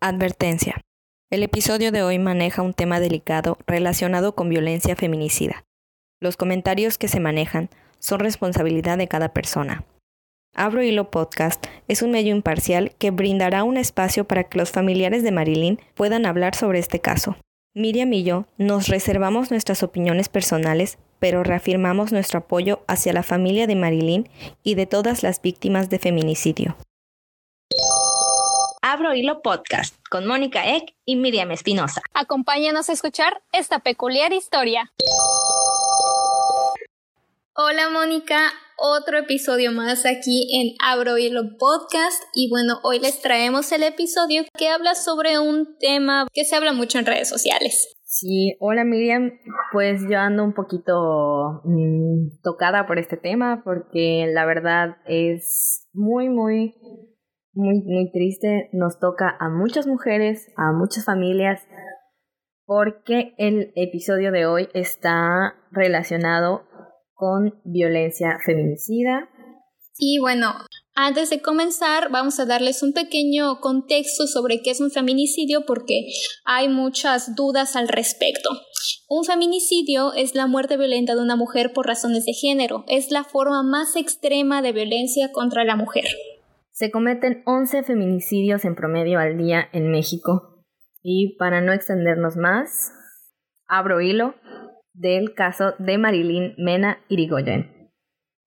Advertencia. El episodio de hoy maneja un tema delicado relacionado con violencia feminicida. Los comentarios que se manejan son responsabilidad de cada persona. Abro Hilo Podcast es un medio imparcial que brindará un espacio para que los familiares de Marilyn puedan hablar sobre este caso. Miriam y yo nos reservamos nuestras opiniones personales, pero reafirmamos nuestro apoyo hacia la familia de Marilyn y de todas las víctimas de feminicidio. Abro Hilo Podcast con Mónica Eck y Miriam Espinosa. Acompáñanos a escuchar esta peculiar historia. Hola Mónica, otro episodio más aquí en Abro Hilo Podcast y bueno, hoy les traemos el episodio que habla sobre un tema que se habla mucho en redes sociales. Sí, hola Miriam, pues yo ando un poquito mmm, tocada por este tema porque la verdad es muy, muy muy, muy triste. Nos toca a muchas mujeres, a muchas familias, porque el episodio de hoy está relacionado con violencia feminicida. Y bueno, antes de comenzar, vamos a darles un pequeño contexto sobre qué es un feminicidio porque hay muchas dudas al respecto. Un feminicidio es la muerte violenta de una mujer por razones de género. Es la forma más extrema de violencia contra la mujer. Se cometen 11 feminicidios en promedio al día en México. Y para no extendernos más, abro hilo del caso de Marilyn Mena Irigoyen.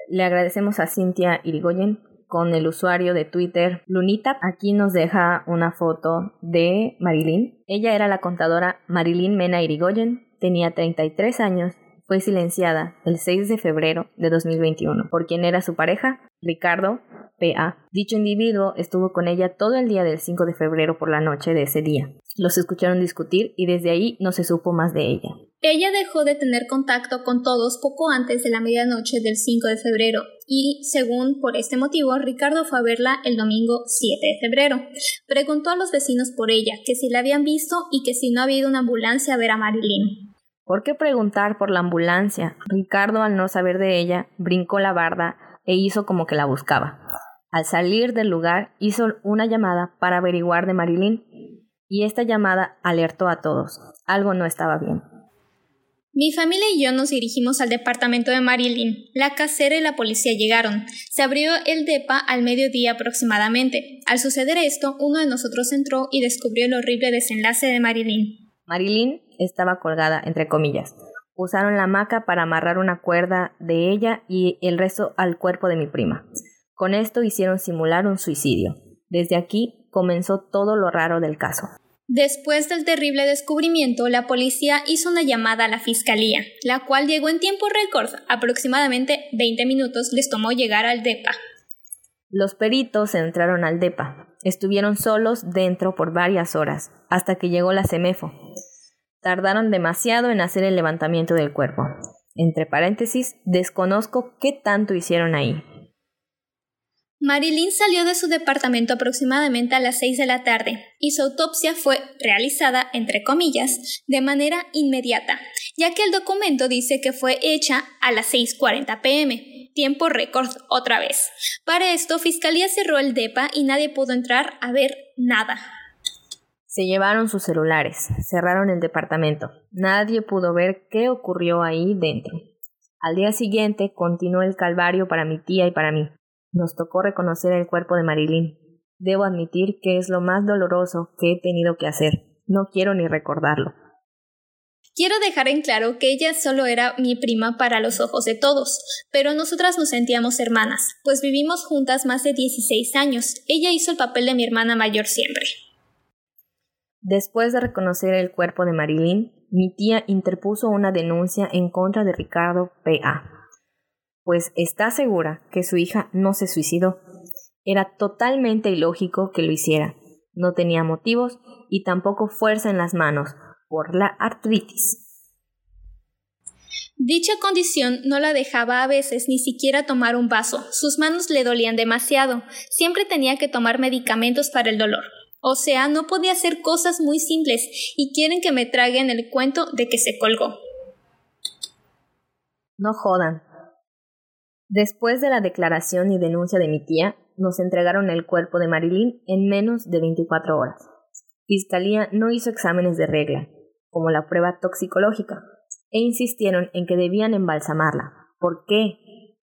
Le agradecemos a Cintia Irigoyen con el usuario de Twitter Lunita. Aquí nos deja una foto de Marilyn. Ella era la contadora Marilyn Mena Irigoyen, tenía 33 años, fue silenciada el 6 de febrero de 2021 por quien era su pareja, Ricardo Dicho individuo estuvo con ella todo el día del 5 de febrero por la noche de ese día. Los escucharon discutir y desde ahí no se supo más de ella. Ella dejó de tener contacto con todos poco antes de la medianoche del 5 de febrero y, según por este motivo, Ricardo fue a verla el domingo 7 de febrero. Preguntó a los vecinos por ella, que si la habían visto y que si no había ido una ambulancia a ver a Marilyn. ¿Por qué preguntar por la ambulancia? Ricardo, al no saber de ella, brincó la barda e hizo como que la buscaba. Al salir del lugar hizo una llamada para averiguar de Marilyn y esta llamada alertó a todos. Algo no estaba bien. Mi familia y yo nos dirigimos al departamento de Marilyn. La casera y la policía llegaron. Se abrió el DEPA al mediodía aproximadamente. Al suceder esto, uno de nosotros entró y descubrió el horrible desenlace de Marilyn. Marilyn estaba colgada, entre comillas. Usaron la hamaca para amarrar una cuerda de ella y el resto al cuerpo de mi prima. Con esto hicieron simular un suicidio. Desde aquí comenzó todo lo raro del caso. Después del terrible descubrimiento, la policía hizo una llamada a la fiscalía, la cual llegó en tiempo récord. Aproximadamente 20 minutos les tomó llegar al DEPA. Los peritos entraron al DEPA. Estuvieron solos dentro por varias horas, hasta que llegó la CEMEFO. Tardaron demasiado en hacer el levantamiento del cuerpo. Entre paréntesis, desconozco qué tanto hicieron ahí. Marilyn salió de su departamento aproximadamente a las 6 de la tarde y su autopsia fue realizada, entre comillas, de manera inmediata, ya que el documento dice que fue hecha a las 6.40 pm, tiempo récord otra vez. Para esto, Fiscalía cerró el DEPA y nadie pudo entrar a ver nada. Se llevaron sus celulares, cerraron el departamento. Nadie pudo ver qué ocurrió ahí dentro. Al día siguiente continuó el calvario para mi tía y para mí. Nos tocó reconocer el cuerpo de Marilyn. Debo admitir que es lo más doloroso que he tenido que hacer. No quiero ni recordarlo. Quiero dejar en claro que ella solo era mi prima para los ojos de todos, pero nosotras nos sentíamos hermanas, pues vivimos juntas más de 16 años. Ella hizo el papel de mi hermana mayor siempre. Después de reconocer el cuerpo de Marilyn, mi tía interpuso una denuncia en contra de Ricardo P.A pues está segura que su hija no se suicidó. Era totalmente ilógico que lo hiciera. No tenía motivos y tampoco fuerza en las manos por la artritis. Dicha condición no la dejaba a veces ni siquiera tomar un vaso. Sus manos le dolían demasiado. Siempre tenía que tomar medicamentos para el dolor. O sea, no podía hacer cosas muy simples y quieren que me traguen el cuento de que se colgó. No jodan, Después de la declaración y denuncia de mi tía, nos entregaron el cuerpo de Marilyn en menos de 24 horas. Fiscalía no hizo exámenes de regla, como la prueba toxicológica, e insistieron en que debían embalsamarla. ¿Por qué?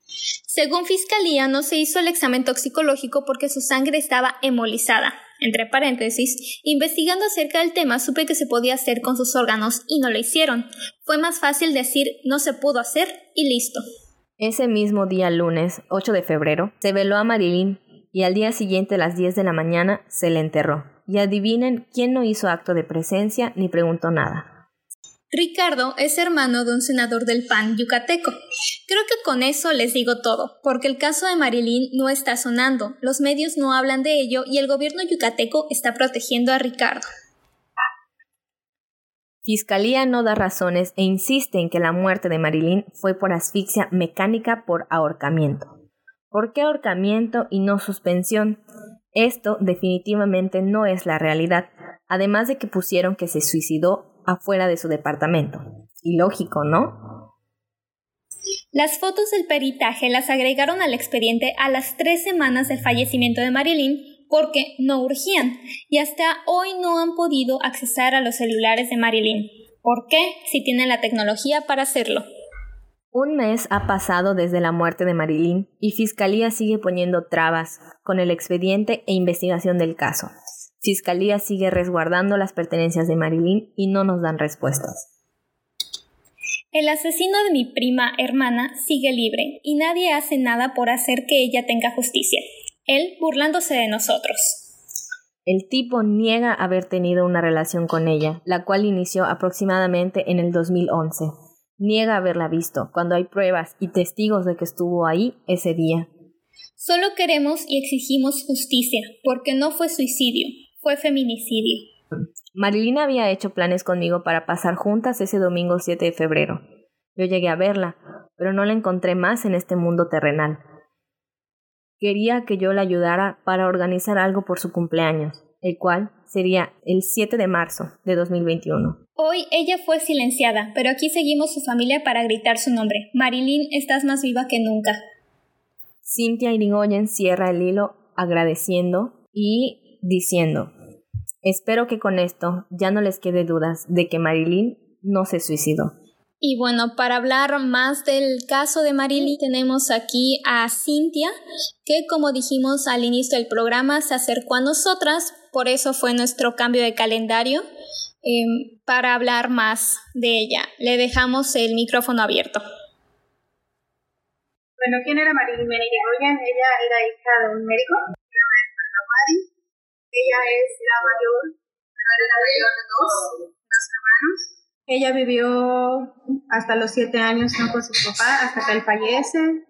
Según Fiscalía, no se hizo el examen toxicológico porque su sangre estaba hemolizada. Entre paréntesis, investigando acerca del tema supe que se podía hacer con sus órganos y no lo hicieron. Fue más fácil decir no se pudo hacer y listo. Ese mismo día lunes, 8 de febrero, se veló a Marilyn y al día siguiente a las 10 de la mañana se le enterró. Y adivinen quién no hizo acto de presencia ni preguntó nada. Ricardo es hermano de un senador del PAN yucateco. Creo que con eso les digo todo, porque el caso de Marilyn no está sonando, los medios no hablan de ello y el gobierno yucateco está protegiendo a Ricardo. Fiscalía no da razones e insiste en que la muerte de Marilyn fue por asfixia mecánica por ahorcamiento. ¿Por qué ahorcamiento y no suspensión? Esto definitivamente no es la realidad, además de que pusieron que se suicidó afuera de su departamento. Ilógico, ¿no? Las fotos del peritaje las agregaron al expediente a las tres semanas del fallecimiento de Marilyn porque no urgían y hasta hoy no han podido accesar a los celulares de Marilyn. ¿Por qué? Si tienen la tecnología para hacerlo. Un mes ha pasado desde la muerte de Marilyn y Fiscalía sigue poniendo trabas con el expediente e investigación del caso. Fiscalía sigue resguardando las pertenencias de Marilyn y no nos dan respuestas. El asesino de mi prima hermana sigue libre y nadie hace nada por hacer que ella tenga justicia. Él burlándose de nosotros. El tipo niega haber tenido una relación con ella, la cual inició aproximadamente en el 2011. Niega haberla visto, cuando hay pruebas y testigos de que estuvo ahí ese día. Solo queremos y exigimos justicia, porque no fue suicidio, fue feminicidio. Marilina había hecho planes conmigo para pasar juntas ese domingo 7 de febrero. Yo llegué a verla, pero no la encontré más en este mundo terrenal. Quería que yo la ayudara para organizar algo por su cumpleaños, el cual sería el 7 de marzo de 2021. Hoy ella fue silenciada, pero aquí seguimos su familia para gritar su nombre. Marilyn, estás más viva que nunca. Cintia Irigoyen cierra el hilo agradeciendo y diciendo, Espero que con esto ya no les quede dudas de que Marilyn no se suicidó. Y bueno, para hablar más del caso de Marilyn, tenemos aquí a Cintia, que como dijimos al inicio del programa, se acercó a nosotras, por eso fue nuestro cambio de calendario, em, para hablar más de ella. Le dejamos el micrófono abierto. Bueno, ¿quién era Marilyn Ella era hija de un médico, ella es la mayor, la mayor de dos, dos hermanos. Ella vivió hasta los siete años con su papá, hasta que él fallece.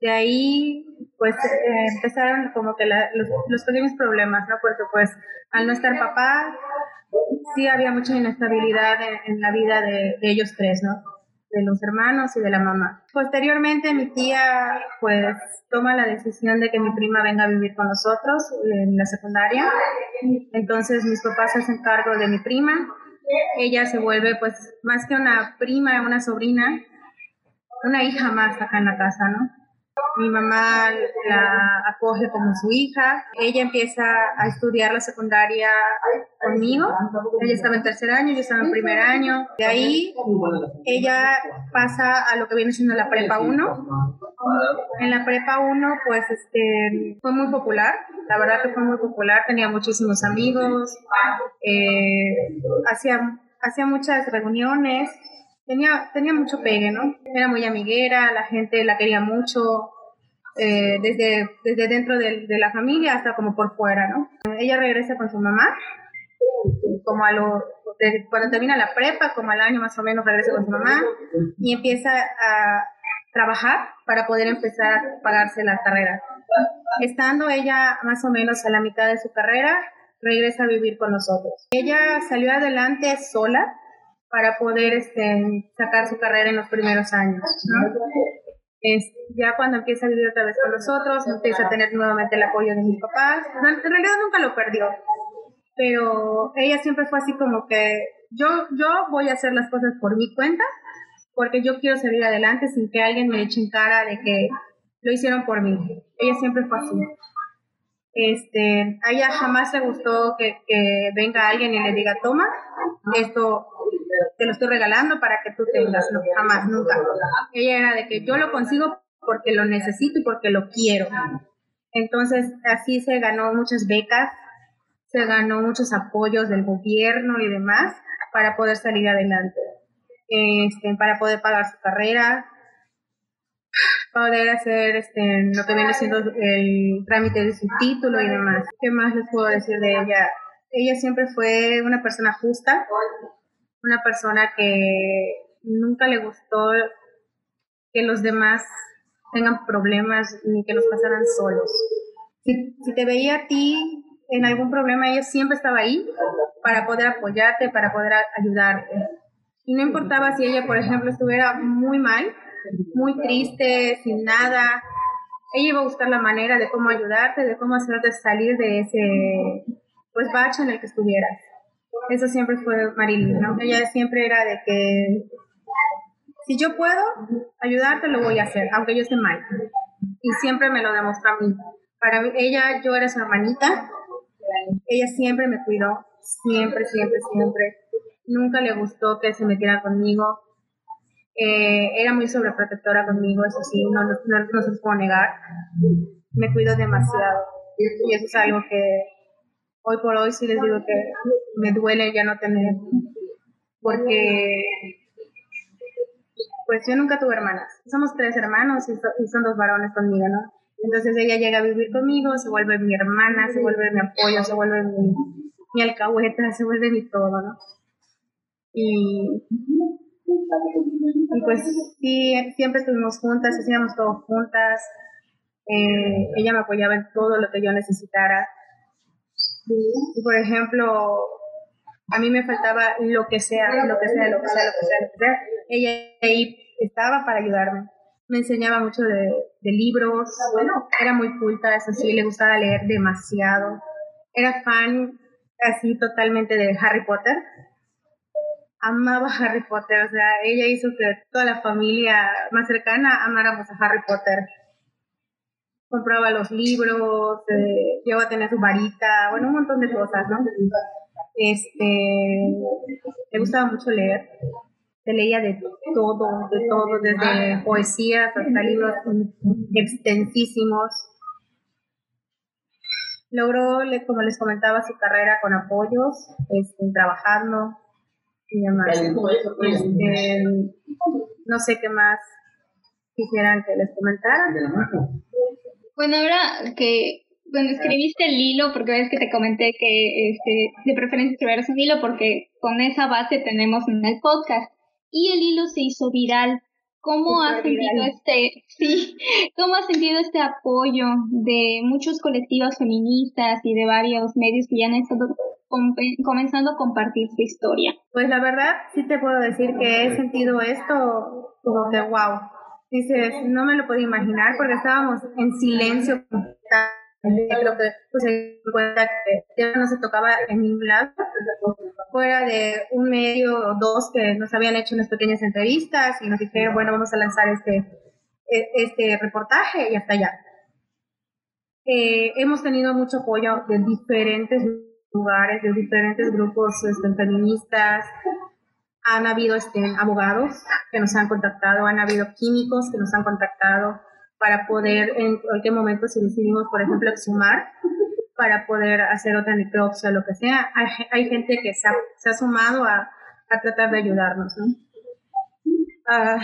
De ahí, pues, eh, empezaron como que los, pequeños problemas, ¿no? Porque, pues, al no estar papá, sí había mucha inestabilidad en, la vida de ellos tres, ¿no? De los hermanos y de la mamá. Posteriormente mi tía pues toma la decisión de que mi prima venga a vivir con nosotros en la secundaria. Entonces mis papás se hacen cargo de mi prima. Ella se vuelve pues más que una prima, una sobrina, una hija más acá en la casa, ¿no? Mi mamá la acoge como su hija. Ella empieza a estudiar la secundaria conmigo. Ella estaba en tercer año, yo estaba en primer año. De ahí ella pasa a lo que viene siendo la prepa 1. En la prepa 1 pues este, fue muy popular, la verdad que fue muy popular, tenía muchísimos amigos, eh, hacía, hacía muchas reuniones, tenía, tenía mucho pegue, ¿no? Era muy amiguera, la gente la quería mucho, eh, desde, desde dentro de, de, la familia hasta como por fuera, ¿no? Ella regresa con su mamá, como a lo, cuando termina la prepa, como al año más o menos regresa con su mamá y empieza a trabajar para poder empezar a pagarse la carrera. Estando ella más o menos a la mitad de su carrera, regresa a vivir con nosotros. Ella salió adelante sola, para poder este, sacar su carrera en los primeros años. Es, ya cuando empieza a vivir otra vez con nosotros, empieza a tener nuevamente el apoyo de mis papás. En realidad nunca lo perdió, pero ella siempre fue así como que yo, yo voy a hacer las cosas por mi cuenta, porque yo quiero salir adelante sin que alguien me eche en cara de que lo hicieron por mí. Ella siempre fue así. Este, a ella jamás le gustó que, que venga alguien y le diga, toma, esto te lo estoy regalando para que tú tengas, no, jamás, nunca. Ella era de que yo lo consigo porque lo necesito y porque lo quiero. Entonces, así se ganó muchas becas, se ganó muchos apoyos del gobierno y demás para poder salir adelante, este, para poder pagar su carrera, poder hacer este, lo que viene siendo el trámite de su título y demás. ¿Qué más les puedo decir de ella? Ella siempre fue una persona justa, una persona que nunca le gustó que los demás tengan problemas ni que los pasaran solos. Si, te veía a ti en algún problema, ella siempre estaba ahí para poder apoyarte, para poder ayudarte. Y no importaba si ella, por ejemplo, estuviera muy mal, muy triste, sin nada, ella iba a buscar la manera de cómo ayudarte, de cómo hacerte salir de ese pues bache en el que estuvieras. Eso siempre fue Marilyn, ¿no? Ella siempre era de que si yo puedo ayudarte, lo voy a hacer, aunque yo esté mal. Y siempre me lo demostró a mí. Para ella, yo era su hermanita, ella siempre me cuidó, siempre, siempre, siempre. Nunca le gustó que se metiera conmigo. Eh, era muy sobreprotectora conmigo, eso sí, no, no, no, se puedo negar. Me cuidó demasiado. Y eso es algo que hoy por hoy sí les digo que me duele ya no tener. Porque pues yo nunca tuve hermanas. Somos tres hermanos y, son dos varones conmigo, ¿no? Entonces ella llega a vivir conmigo, se vuelve mi hermana, se vuelve mi apoyo, se vuelve mi, mi alcahueta, se vuelve mi todo, ¿no? Y, y pues sí, siempre estuvimos juntas, hacíamos todo juntas. Eh, ella me apoyaba en todo lo que yo necesitara. Y por ejemplo, a mí me faltaba lo que sea, lo que sea, lo que sea, lo que sea, lo que sea. Ella ahí estaba para ayudarme. Me enseñaba mucho de, libros, bueno, era muy culta, eso sí, le gustaba leer demasiado. Era fan así totalmente de Harry Potter. Amaba Harry Potter, o sea, ella hizo que toda la familia más cercana amáramos a Harry Potter compraba los libros, eh, a tener su varita, bueno, un montón de cosas, ¿no? Este, le gustaba mucho leer, se leía de todo, de todo, desde poesías hasta libros extensísimos. Logró, como les comentaba, su carrera con apoyos, este, trabajando y demás. Este, no sé qué más quisieran que les comentara. Bueno, ahora que cuando escribiste el hilo, porque ves que te comenté que este, de preferencia escribieras un hilo porque con esa base tenemos en el podcast y el hilo se hizo viral. ¿Cómo has sentido este, sí, cómo has sentido este apoyo de muchos colectivos feministas y de varios medios que ya han estado comenzando a compartir su historia? Pues la verdad, sí te puedo decir que he sentido esto como que wow. Dices, no me lo podía imaginar porque estábamos en silencio creo que pues, se cuenta que ya no se tocaba en ningún lado, fuera de un medio o dos que nos habían hecho unas pequeñas entrevistas y nos dijeron, bueno, vamos a lanzar este, e, este reportaje y hasta allá. Eh, hemos tenido mucho apoyo de diferentes lugares, de diferentes grupos este, feministas, han habido este, abogados que nos han contactado, han habido químicos que nos han contactado, para poder en cualquier momento, si decidimos, por ejemplo, exhumar, para poder hacer otra necropsia o lo que sea, hay, gente que se ha, se ha sumado a, a, tratar de ayudarnos, ¿no? Uh,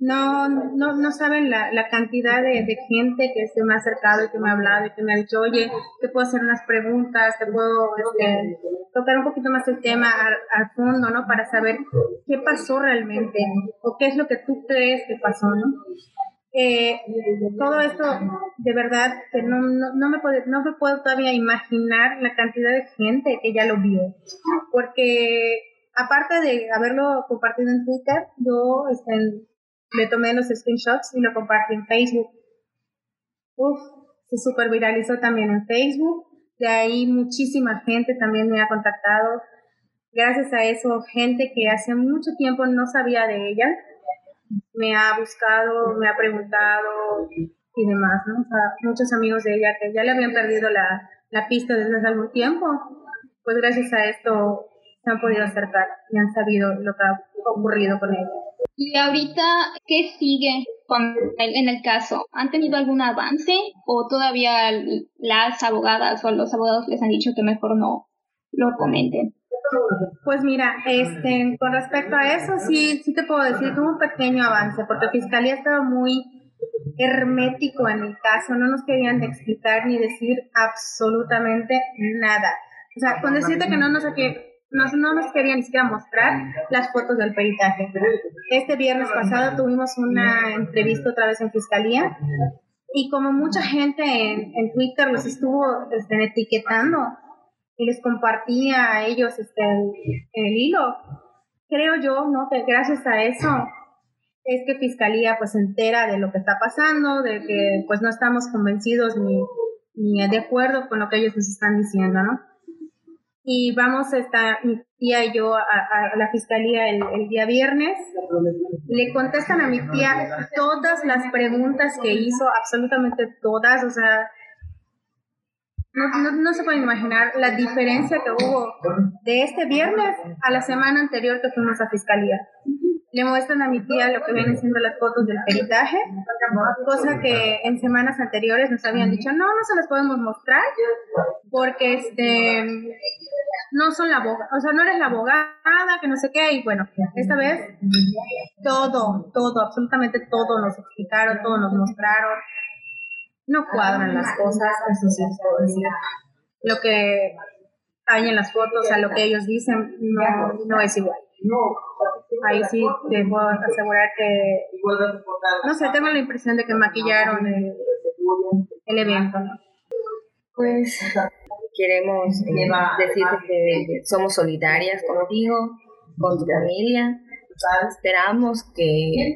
no, no, no saben la, la cantidad de, de, gente que se me ha acercado y que me ha hablado y que me ha dicho, oye, te puedo hacer unas preguntas, te puedo este, tocar un poquito más el tema al, fondo, ¿no? Para saber qué pasó realmente o qué es lo que tú crees que pasó, ¿no? Eh, todo esto, de verdad, que no, no, me puedo, no me puedo todavía imaginar la cantidad de gente que ya lo vio. Porque aparte de haberlo compartido en Twitter, yo este, le tomé los screenshots y lo compartí en Facebook. Uf, se super viralizó también en Facebook. De ahí muchísima gente también me ha contactado. Gracias a eso, gente que hace mucho tiempo no sabía de ella, me ha buscado, me ha preguntado, y demás, ¿no? O muchos amigos de ella que ya le habían perdido la, la pista desde hace algún tiempo, pues gracias a esto se han podido acercar y han sabido lo que ha ocurrido con ella. Y ahorita, ¿qué sigue con en el caso? ¿Han tenido algún avance o todavía las abogadas o los abogados les han dicho que mejor no lo comenten? Pues mira, este, con respecto a eso, sí, sí te puedo decir que hubo un pequeño avance, porque Fiscalía estaba muy hermético en el caso, no nos querían explicar ni decir absolutamente nada. O sea, con decirte que no nos, no, no nos querían ni siquiera mostrar las fotos del peritaje. Este viernes pasado tuvimos una entrevista otra vez en Fiscalía y como mucha gente en, en Twitter los estuvo este, etiquetando y les compartía a ellos este, el, el hilo. Creo yo, ¿no? Que gracias a eso es que Fiscalía pues se entera de lo que está pasando, de que pues no estamos convencidos ni, ni de acuerdo con lo que ellos nos están diciendo, ¿no? Y vamos, esta, mi tía y yo a, a la fiscalía el, el, día viernes. Le contestan a mi tía todas las preguntas que hizo, absolutamente todas, o sea, no, no, no, se pueden imaginar la diferencia que hubo de este viernes a la semana anterior que fuimos a fiscalía. Le muestran a mi tía lo que vienen siendo las fotos del peritaje, cosa que en semanas anteriores nos habían dicho, no, no se las podemos mostrar porque este no son la abogada, o sea, no eres la abogada, que no sé qué, y bueno, esta vez todo, todo, absolutamente todo nos explicaron, todo nos mostraron, no cuadran las cosas, eso sí puedo decir. Lo que hay en las fotos a lo que ellos dicen no, no es igual. Ahí sí te puedo asegurar que, no sé, tengo la impresión de que maquillaron el, el evento. Pues queremos eh, decirte que somos solidarias contigo, con tu familia Esperamos que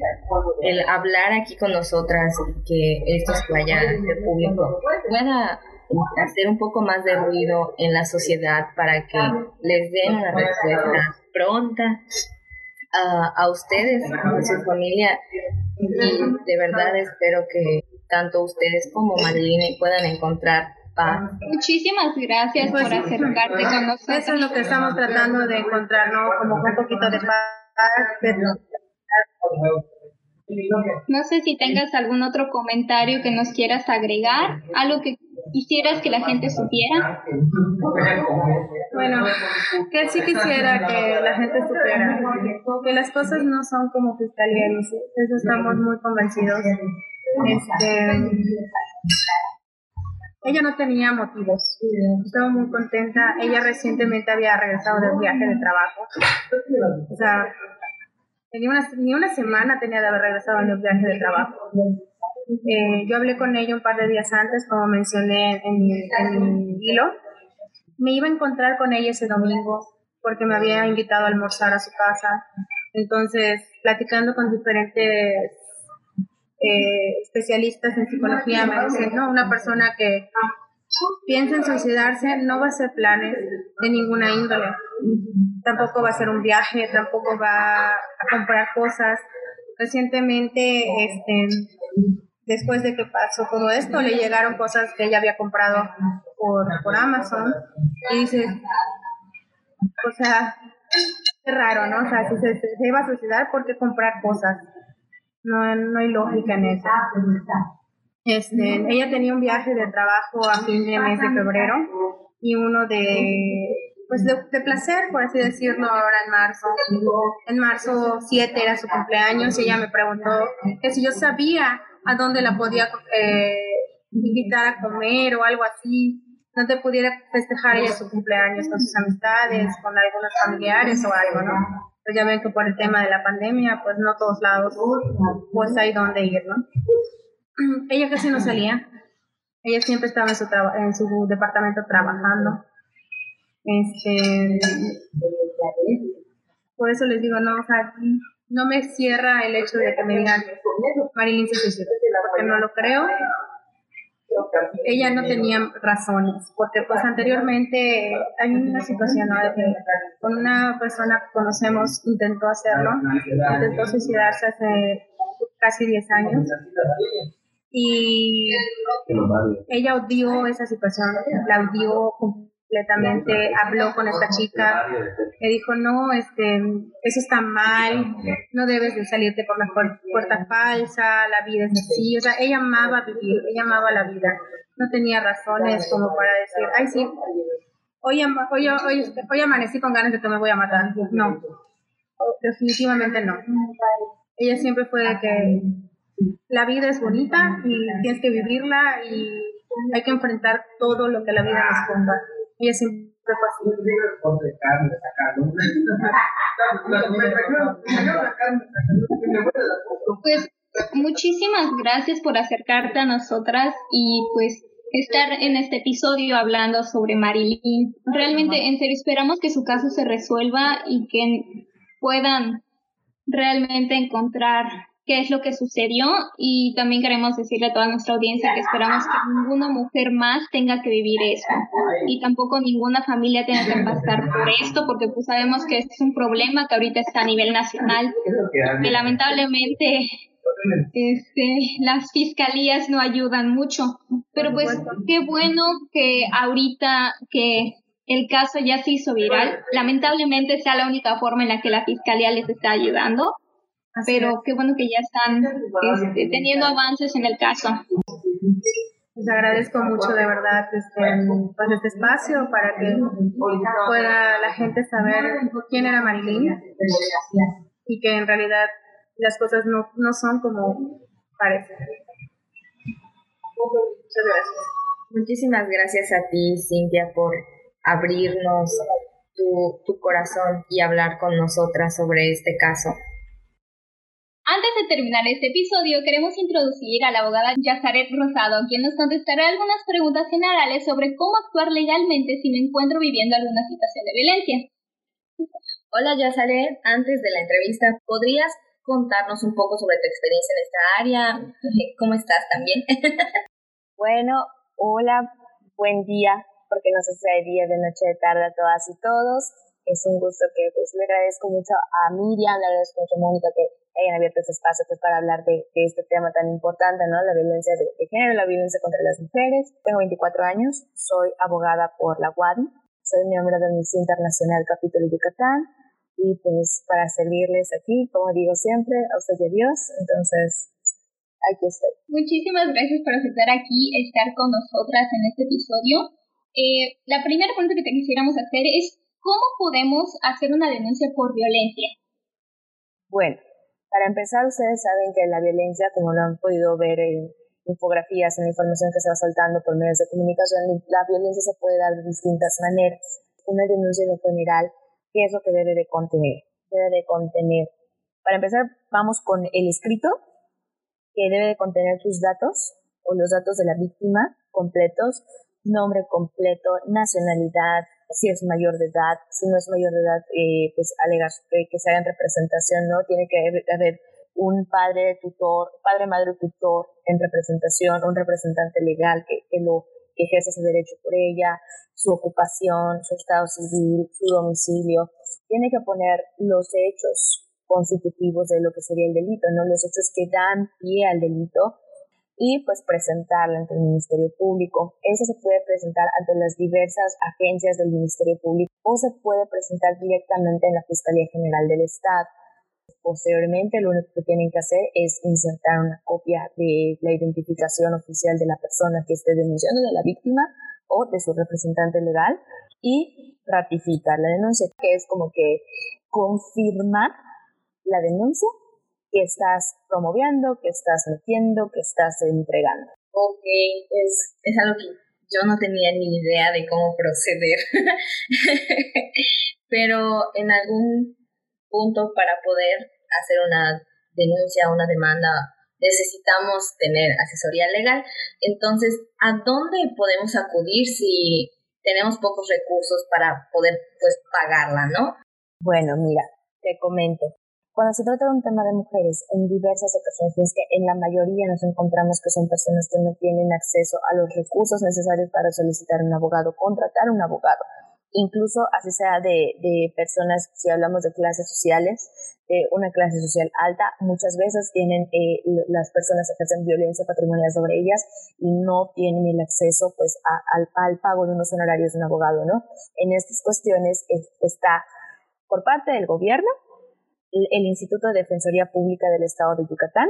el hablar aquí con nosotras y que esto vaya a ser público pueda hacer un poco más de ruido en la sociedad para que les den una respuesta pronta a, a ustedes, a su familia. Y de verdad espero que tanto ustedes como Marilyn puedan encontrar paz. Muchísimas gracias por acercarte con nosotros. Eso es lo que estamos tratando de encontrar, ¿no? Como un poquito de paz no sé si tengas algún otro comentario que nos quieras agregar, algo que quisieras que la gente supiera. Bueno, que sí quisiera que la gente supiera que las cosas no son como fiscalía dice, eso estamos muy convencidos. Este, ella no tenía motivos, estaba muy contenta. Ella recientemente había regresado de un viaje de trabajo. O sea, ni una, ni una semana tenía de haber regresado en un viaje de trabajo. Eh, yo hablé con ella un par de días antes, como mencioné en mi, en mi hilo. Me iba a encontrar con ella ese domingo porque me había invitado a almorzar a su casa. Entonces, platicando con diferentes eh, especialistas en psicología me dicen, no, una persona que piensa en suicidarse no va a hacer planes de ninguna índole. Tampoco va a hacer un viaje, tampoco va a comprar cosas. Recientemente, este, después de que pasó todo esto, le llegaron cosas que ella había comprado por, por Amazon. Y dice, o sea, es raro, ¿no? O sea, si se, se iba a suicidar, ¿por qué comprar cosas? no, no hay lógica en eso. Este, ella tenía un viaje de trabajo a fin de mes de febrero y uno de, pues de, placer, por así decirlo, ahora en marzo. En marzo 7 era su cumpleaños y ella me preguntó que si yo sabía a dónde la podía eh, invitar a comer o algo así, donde pudiera festejar ella su cumpleaños con sus amistades, con algunos familiares o algo, ¿no? pues ya ven que por el tema de la pandemia, pues no todos lados, pues hay donde ir, ¿no? Ella casi no salía, ella siempre estaba en su, en su departamento trabajando. Este, por eso les digo, no, o no me cierra el hecho de que me digan Marilyn se suicidó, porque no lo creo. Ella no tenía razones, porque pues anteriormente hay una situación con una persona que conocemos intentó hacerlo, intentó suicidarse hace casi 10 años. Y ella odió esa situación, la odió completamente, habló con esta chica, le dijo, no, este, eso está mal, no debes de salirte por la puerta falsa, la vida es así, o sea, ella amaba vivir, ella amaba la vida, no tenía razones como para decir, ay sí, hoy, hoy, amanecí con ganas de que me voy a matar, no, definitivamente no. Ella siempre fue de que la vida es bonita y tienes que vivirla y hay que enfrentar todo lo que la vida nos ponga. Ella siempre fue así. Pues muchísimas gracias por acercarte a nosotras y pues estar en este episodio hablando sobre Marilyn. Realmente, en serio, esperamos que su caso se resuelva y que puedan realmente encontrar qué es lo que sucedió y también queremos decirle a toda nuestra audiencia que esperamos que ninguna mujer más tenga que vivir eso y tampoco ninguna familia tenga que pasar por esto porque pues sabemos que es un problema que ahorita está a nivel nacional que lamentablemente este, las fiscalías no ayudan mucho pero pues qué bueno que ahorita que el caso ya se hizo viral. Lamentablemente sea la única forma en la que la fiscalía les está ayudando, pero qué bueno que ya están este, teniendo avances en el caso. Les agradezco mucho de verdad este, pues, este espacio para que pueda la gente saber quién era Marilyn y que en realidad las cosas no, no son como parecen. Muchas gracias. Muchísimas gracias a ti, Cintia, por abrirnos tu, tu corazón y hablar con nosotras sobre este caso. Antes de terminar este episodio, queremos introducir a la abogada Yazaret Rosado, quien nos contestará algunas preguntas generales sobre cómo actuar legalmente si me encuentro viviendo alguna situación de violencia. Hola Yazaret, antes de la entrevista, ¿podrías contarnos un poco sobre tu experiencia en esta área? ¿Cómo estás también? bueno, hola, buen día porque no sé si hay día, de noche, de tarde a todas y todos. Es un gusto que pues le agradezco mucho a Miriam, le agradezco mucho a Mónica que hayan abierto este espacio pues, para hablar de, este tema tan importante, ¿no? La violencia de, género, la violencia contra las mujeres. Tengo 24 años, soy abogada por la UADI, soy miembro del Amnistía Internacional Capítulo Yucatán y pues para servirles aquí, como digo siempre, a usted y a Dios, entonces aquí estoy. Muchísimas gracias por aceptar aquí, estar con nosotras en este episodio. Eh, la primera pregunta que te quisiéramos hacer es, ¿cómo podemos hacer una denuncia por violencia? Bueno, para empezar, ustedes saben que la violencia, como lo han podido ver en infografías, en la información que se va soltando por medios de comunicación, la violencia se puede dar de distintas maneras. Una denuncia en general, ¿qué es lo que debe de contener? Debe de contener, para empezar, vamos con el escrito, que debe de contener tus datos o los datos de la víctima completos, nombre completo, nacionalidad, si es mayor de edad, si no es mayor de edad, eh, pues alegar que, se haga en representación, ¿no? Tiene que haber un padre tutor, padre, madre, tutor en representación, un representante legal que, que lo que ejerce ese derecho por ella, su ocupación, su estado civil, su domicilio. Tiene que poner los hechos constitutivos de lo que sería el delito, ¿no? Los hechos que dan pie al delito y pues presentarla ante el Ministerio Público. Eso se puede presentar ante las diversas agencias del Ministerio Público o se puede presentar directamente en la Fiscalía General del Estado. Posteriormente, lo único que tienen que hacer es insertar una copia de la identificación oficial de la persona que esté denunciando, de la víctima o de su representante legal y ratificar la denuncia, que es como que confirmar la denuncia que estás promoviendo, que estás metiendo, que estás entregando. Ok, es, es algo que yo no tenía ni idea de cómo proceder, pero en algún punto para poder hacer una denuncia, una demanda, necesitamos tener asesoría legal. Entonces, ¿a dónde podemos acudir si tenemos pocos recursos para poder pues pagarla, no? Bueno, mira, te comento. Cuando se trata de un tema de mujeres, en diversas ocasiones, que en la mayoría nos encontramos que son personas que no tienen acceso a los recursos necesarios para solicitar un abogado, contratar un abogado. Incluso así sea de, de personas, si hablamos de clases sociales, de una clase social alta, muchas veces tienen, eh, las personas ejercen violencia patrimonial sobre ellas y no tienen el acceso pues al, pago de unos honorarios de un abogado, ¿no? En estas cuestiones está por parte del gobierno el Instituto de Defensoría Pública del Estado de Yucatán,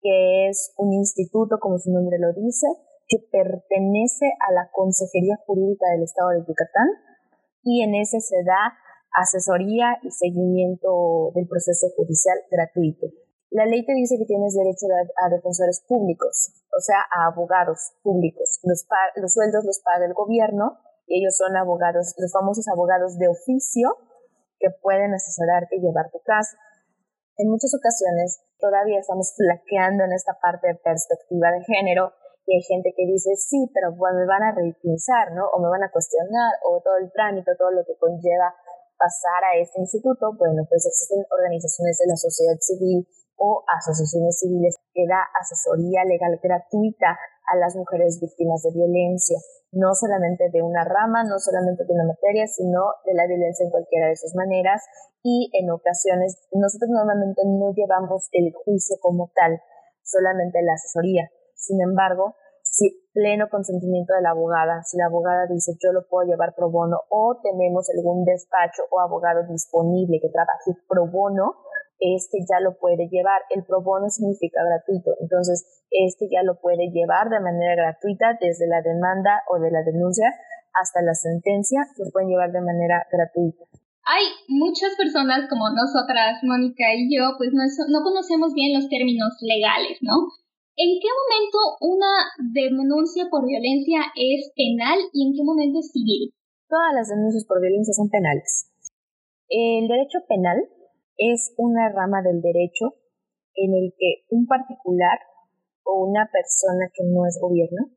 que es un instituto, como su nombre lo dice, que pertenece a la Consejería Jurídica del Estado de Yucatán y en ese se da asesoría y seguimiento del proceso judicial gratuito. La ley te dice que tienes derecho a, defensores públicos, o sea, a abogados públicos. Los, los sueldos los paga el gobierno y ellos son abogados, los famosos abogados de oficio que pueden asesorarte y llevar tu caso. En muchas ocasiones todavía estamos flaqueando en esta parte de perspectiva de género y hay gente que dice, sí, pero pues, me van a reutilizar, ¿no? O me van a cuestionar, o todo el trámite, todo lo que conlleva pasar a este instituto, bueno, pues existen organizaciones de la sociedad civil o asociaciones civiles que da asesoría legal gratuita a las mujeres víctimas de violencia, no solamente de una rama, no solamente de una materia, sino de la violencia en cualquiera de sus maneras y en ocasiones nosotros normalmente no llevamos el juicio como tal, solamente la asesoría. Sin embargo, si pleno consentimiento de la abogada, si la abogada dice yo lo puedo llevar pro bono o tenemos algún despacho o abogado disponible que trabaje pro bono, este ya lo puede llevar. El pro bono significa gratuito, entonces este ya lo puede llevar de manera gratuita desde la demanda o de la denuncia hasta la sentencia, lo pueden llevar de manera gratuita. Hay muchas personas como nosotras, Mónica y yo, pues no, no conocemos bien los términos legales, ¿no? ¿En qué momento una denuncia por violencia es penal y en qué momento es civil? Todas las denuncias por violencia son penales. El derecho penal es una rama del derecho en el que un particular o una persona que no es gobierno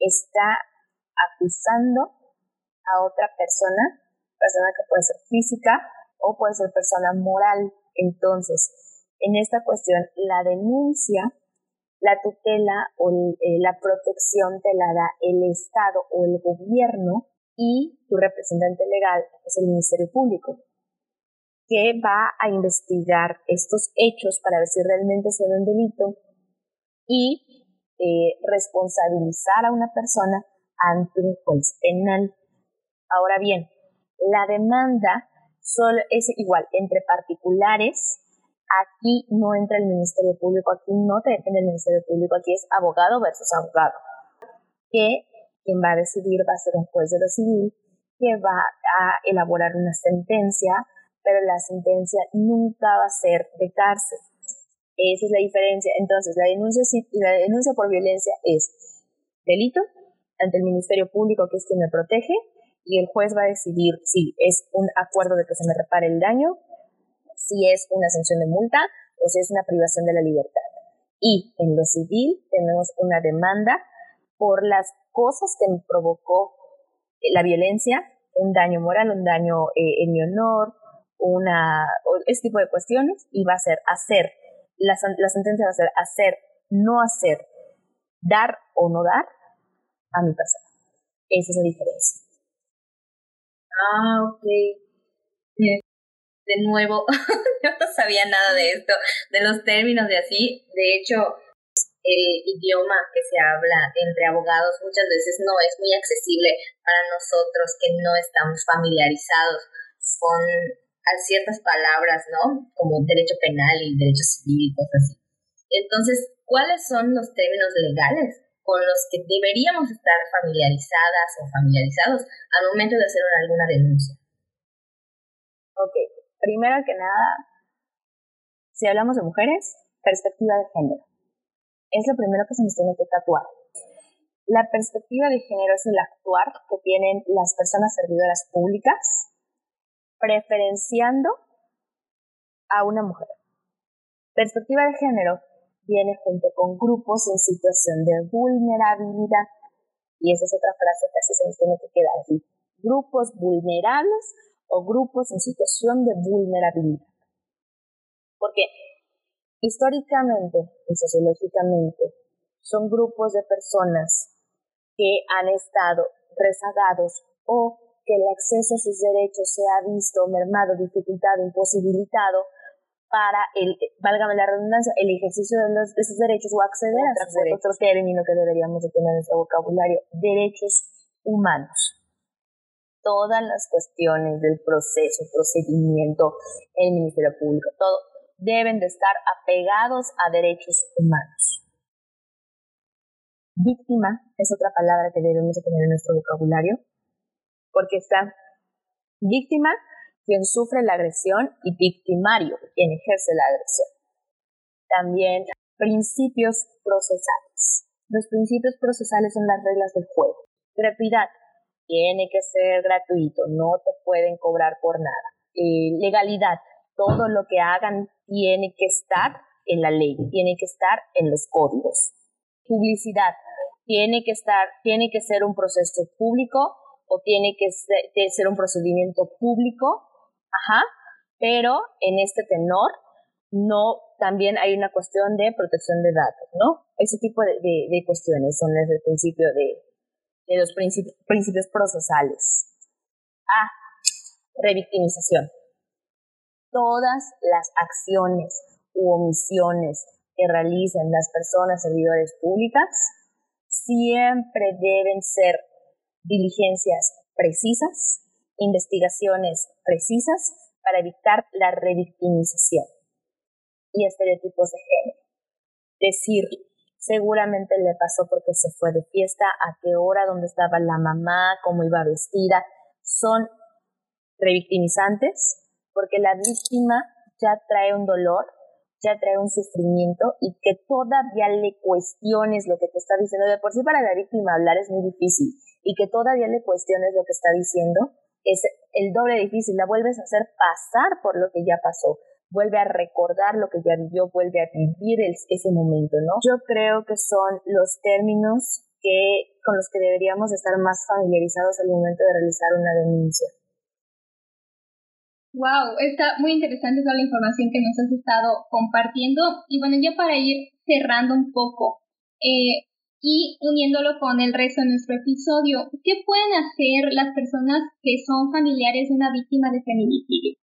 está acusando a otra persona, persona que puede ser física o puede ser persona moral. Entonces, en esta cuestión, la denuncia, la tutela o eh, la protección te la da el Estado o el gobierno y tu representante legal es el Ministerio Público que va a investigar estos hechos para ver si realmente son un delito y eh, responsabilizar a una persona ante un juez penal. Ahora bien, la demanda solo es igual entre particulares. Aquí no entra el Ministerio Público, aquí no te depende el Ministerio Público, aquí es abogado versus abogado. Que quien va a decidir va a ser un juez de lo civil, que va a elaborar una sentencia pero la sentencia nunca va a ser de cárcel. Esa es la diferencia. Entonces, la denuncia, la denuncia por violencia es delito ante el Ministerio Público, que es quien me protege, y el juez va a decidir si es un acuerdo de que se me repare el daño, si es una sanción de multa o si es una privación de la libertad. Y en lo civil tenemos una demanda por las cosas que me provocó la violencia, un daño moral, un daño eh, en mi honor, una, este tipo de cuestiones y va a ser hacer, la, la sentencia va a ser hacer, no hacer, dar o no dar a mi persona. Esa es la diferencia. Ah, ok. De nuevo, yo no sabía nada de esto, de los términos de así. De hecho, el idioma que se habla entre abogados muchas veces no es muy accesible para nosotros que no estamos familiarizados con a ciertas palabras, ¿no? Como derecho penal y derecho civil y cosas así. Entonces, ¿cuáles son los términos legales con los que deberíamos estar familiarizadas o familiarizados al momento de hacer alguna denuncia? Ok, primero que nada, si hablamos de mujeres, perspectiva de género. Es lo primero que se nos tiene que tatuar. La perspectiva de género es el actuar que tienen las personas servidoras públicas preferenciando a una mujer. Perspectiva de género viene junto con grupos en situación de vulnerabilidad. Y esa es otra frase que así se nos tiene que quedar aquí. Grupos vulnerables o grupos en situación de vulnerabilidad. Porque históricamente y sociológicamente son grupos de personas que han estado rezagados o que el acceso a sus derechos se ha visto mermado, dificultado, imposibilitado para el, válgame la redundancia, el ejercicio de, los, de esos derechos o acceder a esos derechos. Otro término que deberíamos de tener en nuestro vocabulario, derechos humanos. Todas las cuestiones del proceso, procedimiento, el Ministerio Público, todo, deben de estar apegados a derechos humanos. Víctima es otra palabra que debemos de tener en nuestro vocabulario, porque está víctima quien sufre la agresión y victimario, quien ejerce la agresión. También principios procesales. Los principios procesales son las reglas del juego. Gratuidad. Tiene que ser gratuito, no te pueden cobrar por nada. Eh, legalidad. Todo lo que hagan tiene que estar en la ley, tiene que estar en los códigos. Publicidad. Tiene que estar, tiene que ser un proceso público o tiene que ser un procedimiento público Ajá, pero en este tenor no, también hay una cuestión de protección de datos, ¿no? Ese tipo de, cuestiones son desde el principio de, de los principios, procesales. Ah, revictimización. Todas las acciones u omisiones que realicen las personas servidores públicas siempre deben ser diligencias precisas investigaciones precisas para evitar la revictimización y estereotipos de género. Decir, seguramente le pasó porque se fue de fiesta, a qué hora, dónde estaba la mamá, cómo iba vestida, son revictimizantes porque la víctima ya trae un dolor, ya trae un sufrimiento y que todavía le cuestiones lo que te está diciendo. De por sí para la víctima hablar es muy difícil y que todavía le cuestiones lo que está diciendo, es el doble difícil, la vuelves a hacer pasar por lo que ya pasó, vuelve a recordar lo que ya vivió, vuelve a vivir ese momento, ¿no? Yo creo que son los términos que, con los que deberíamos estar más familiarizados al momento de realizar una denuncia. Wow, está muy interesante toda la información que nos has estado compartiendo. Y bueno, ya para ir cerrando un poco, eh, y uniéndolo con el resto de nuestro episodio, ¿qué pueden hacer las personas que son familiares de una víctima de feminicidio?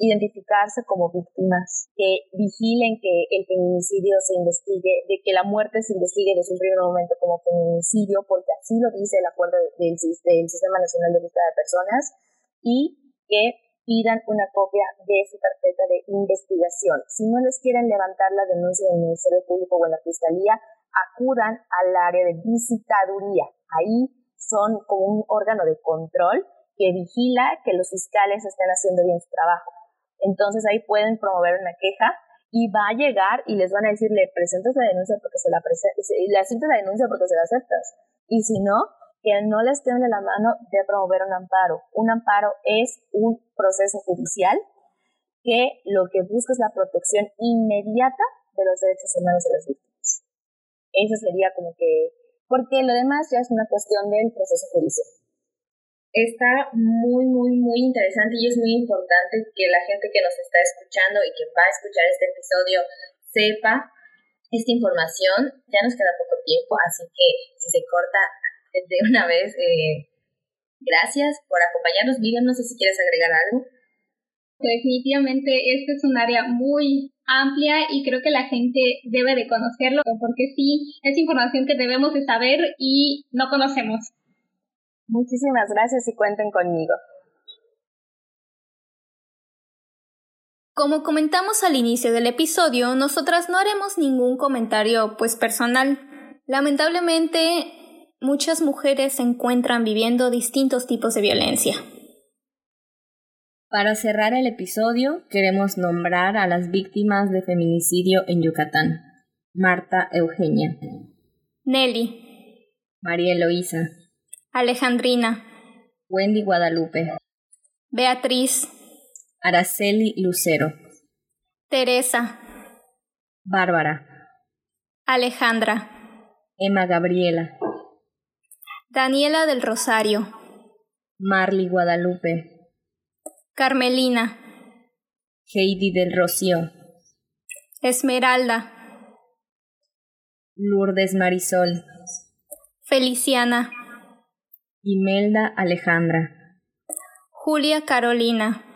Identificarse como víctimas, que vigilen que el feminicidio se investigue, de que la muerte se investigue desde un primer momento como feminicidio, porque así lo dice el acuerdo del, del Sistema Nacional de Búsqueda de Personas, y que pidan una copia de su carpeta de investigación. Si no les quieren levantar la denuncia del Ministerio Público o en la Fiscalía, acudan al área de visitaduría. Ahí son como un órgano de control que vigila que los fiscales estén haciendo bien su trabajo. Entonces ahí pueden promover una queja y va a llegar y les van a decir, le presentas la denuncia porque se la presentas, la denuncia porque se la aceptas. Y si no, que no les de la mano de promover un amparo. Un amparo es un proceso judicial que lo que busca es la protección inmediata de los derechos humanos de las víctimas. Eso sería como que, porque lo demás ya es una cuestión del proceso judicial. Está muy, muy, muy interesante y es muy importante que la gente que nos está escuchando y que va a escuchar este episodio sepa esta información. Ya nos queda poco tiempo, así que si se corta de una vez, eh, gracias por acompañarnos. Miriam, no sé si quieres agregar algo. Definitivamente, este es un área muy amplia y creo que la gente debe de conocerlo porque sí, es información que debemos de saber y no conocemos. Muchísimas gracias y cuenten conmigo. Como comentamos al inicio del episodio, nosotras no haremos ningún comentario pues personal. Lamentablemente, muchas mujeres se encuentran viviendo distintos tipos de violencia. Para cerrar el episodio, queremos nombrar a las víctimas de feminicidio en Yucatán. Marta Eugenia. Nelly. María Eloísa. Alejandrina. Wendy Guadalupe. Beatriz. Araceli Lucero. Teresa. Bárbara. Alejandra. Emma Gabriela. Daniela del Rosario. Marly Guadalupe. Carmelina. Heidi del Rocío. Esmeralda. Lourdes Marisol. Feliciana. Imelda Alejandra. Julia Carolina.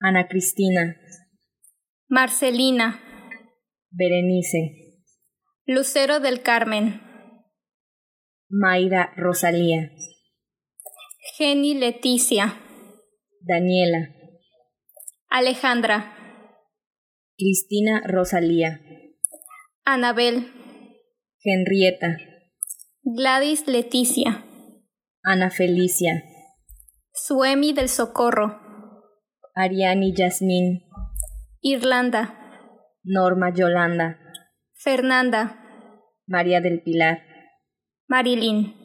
Ana Cristina, Marcelina, Berenice, Lucero del Carmen, Mayra Rosalía, Jenny Leticia, Daniela, Alejandra, Cristina Rosalía, Anabel, Henrietta, Gladys Leticia, Ana Felicia, Suemi del Socorro, Ariani Yasmín, Irlanda, Norma Yolanda, Fernanda, María del Pilar, Marilyn.